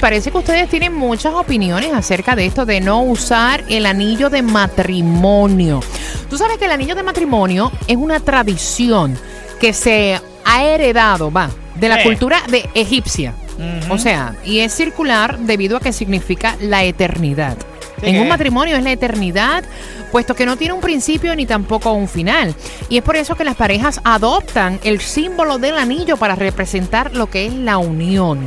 Parece que ustedes tienen muchas opiniones acerca de esto de no usar el anillo de matrimonio. Tú sabes que el anillo de matrimonio es una tradición que se ha heredado, va, de la Eh. cultura de egipcia. O sea, y es circular debido a que significa la eternidad. En un matrimonio es la eternidad, puesto que no tiene un principio ni tampoco un final. Y es por eso que las parejas adoptan el símbolo del anillo para representar lo que es la unión.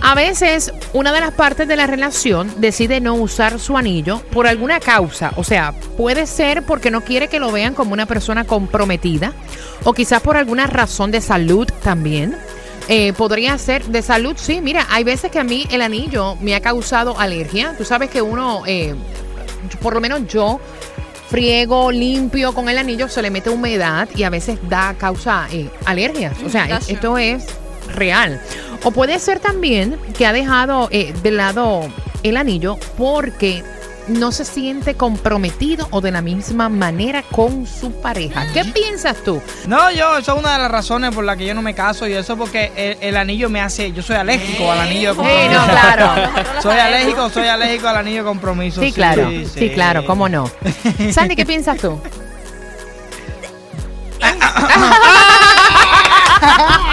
A veces, una de las partes de la relación decide no usar su anillo por alguna causa. O sea, puede ser porque no quiere que lo vean como una persona comprometida o quizás por alguna razón de salud también. Eh, podría ser de salud, sí. Mira, hay veces que a mí el anillo me ha causado alergia. Tú sabes que uno, eh, por lo menos yo, friego, limpio con el anillo, se le mete humedad y a veces da causa eh, alergias. O sea, esto es real. O puede ser también que ha dejado eh, de lado el anillo porque no se siente comprometido o de la misma manera con su pareja. ¿Qué piensas tú? No, yo, eso es una de las razones por las que yo no me caso y eso porque el, el anillo me hace, yo soy alérgico al anillo de Sí, compromiso. no, claro. soy alérgico, soy alérgico al anillo de compromiso. Sí, claro. Sí, claro, cómo no. Sandy, ¿qué piensas tú?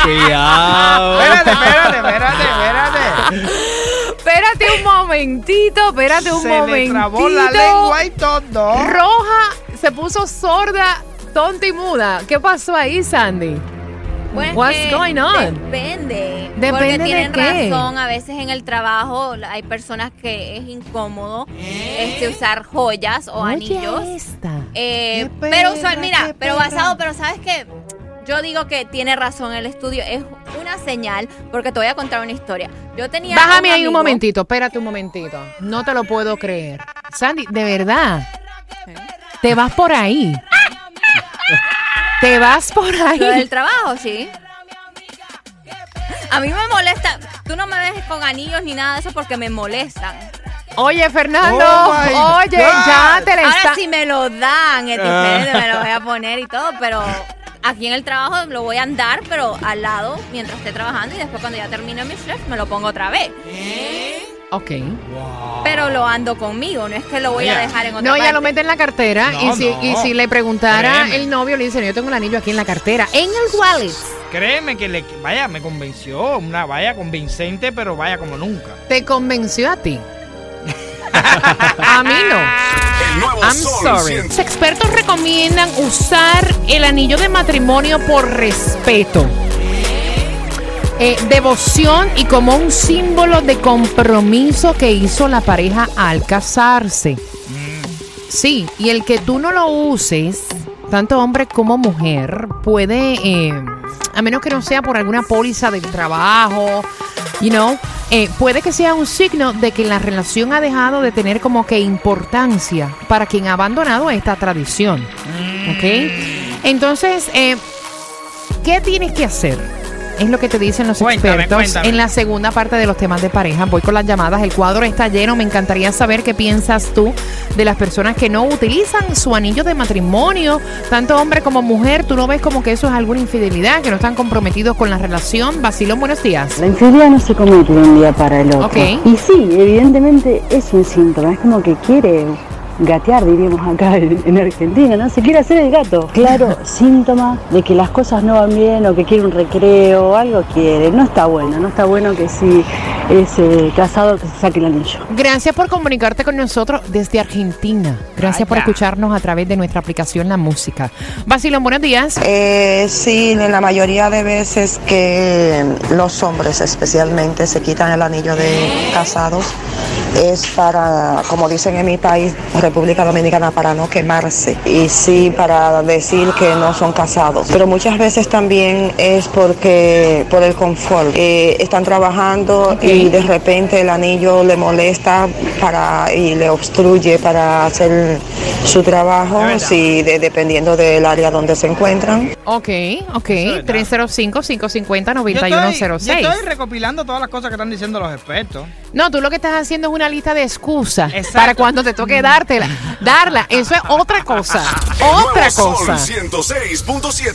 Cuidado. Espérate, espérate, espérate, espérate. Un momentito, espérate un Se momentito. le trabó la lengua y todo. Roja se puso sorda, tonta y muda. ¿Qué pasó ahí, Sandy? Bueno, es What's que going on? Depende. Depende porque de tienen qué. razón. A veces en el trabajo hay personas que es incómodo este, usar joyas o anillos. Esta. Eh, Qué pero usual, mira, qué pero basado, pero sabes que yo digo que tiene razón el estudio. Es una señal porque te voy a contar una historia. Yo tenía. Bájame ahí un momentito, espérate un momentito. No te lo puedo creer. Sandy, de verdad. Te vas por ahí. Te vas por Lo del ahí. trabajo, sí. A mí me molesta. Tú no me ves con anillos ni nada de eso porque me molestan. Oye, Fernando. Oh, oye, ya te le está. Ahora si me lo dan, es diferente, me lo voy a poner y todo, pero aquí en el trabajo lo voy a andar, pero al lado mientras esté trabajando y después cuando ya termine mi shift me lo pongo otra vez. Ok. Pero lo ando conmigo, no es que lo voy a dejar en otra No, parte. ella lo mete en la cartera y, si, no. y si le preguntara Créeme. el novio, le dice, yo tengo el anillo aquí en la cartera, en el wallet. Créeme que le, vaya, me convenció, una vaya convincente, pero vaya como nunca. ¿Te convenció a ti? A mí no. I'm sorry. Los expertos recomiendan usar el anillo de matrimonio por respeto. eh, devoción y como un símbolo de compromiso que hizo la pareja al casarse. Sí, y el que tú no lo uses, tanto hombre como mujer, puede, eh, a menos que no sea por alguna póliza del trabajo, you know, eh, puede que sea un signo de que la relación ha dejado de tener como que importancia para quien ha abandonado esta tradición. ¿Ok? Entonces, eh, ¿qué tienes que hacer? Es lo que te dicen los Cuéntame, expertos cuéntame. en la segunda parte de los temas de pareja. Voy con las llamadas. El cuadro está lleno. Me encantaría saber qué piensas tú de las personas que no utilizan su anillo de matrimonio, tanto hombre como mujer. Tú no ves como que eso es alguna infidelidad, que no están comprometidos con la relación. Basilón, buenos días. La infidelidad no se comete de un día para el otro. Ok. Y sí, evidentemente es un síntoma, es como que quiere gatear, diríamos acá en, en Argentina, ¿no? Se quiere hacer el gato. Claro, síntoma de que las cosas no van bien o que quiere un recreo, algo quiere. No está bueno, no está bueno que si es eh, casado que se saque el anillo. Gracias por comunicarte con nosotros desde Argentina. Gracias por escucharnos a través de nuestra aplicación La Música. Basilón, buenos días. Eh, sí, en la mayoría de veces que los hombres especialmente se quitan el anillo de casados es para, como dicen en mi país, República Dominicana, para no quemarse y sí para decir que no son casados. Pero muchas veces también es porque por el confort. Eh, están trabajando y de repente el anillo le molesta para y le obstruye para hacer su trabajo, si de- dependiendo del área donde se encuentran. Ok, ok. Eso es verdad. 305-550-9106. Yo estoy, yo estoy recopilando todas las cosas que están diciendo los expertos. No, tú lo que estás haciendo es una lista de excusas Exacto. para cuando te toque dártela, darla. Eso es otra cosa. Otra cosa. 106.7.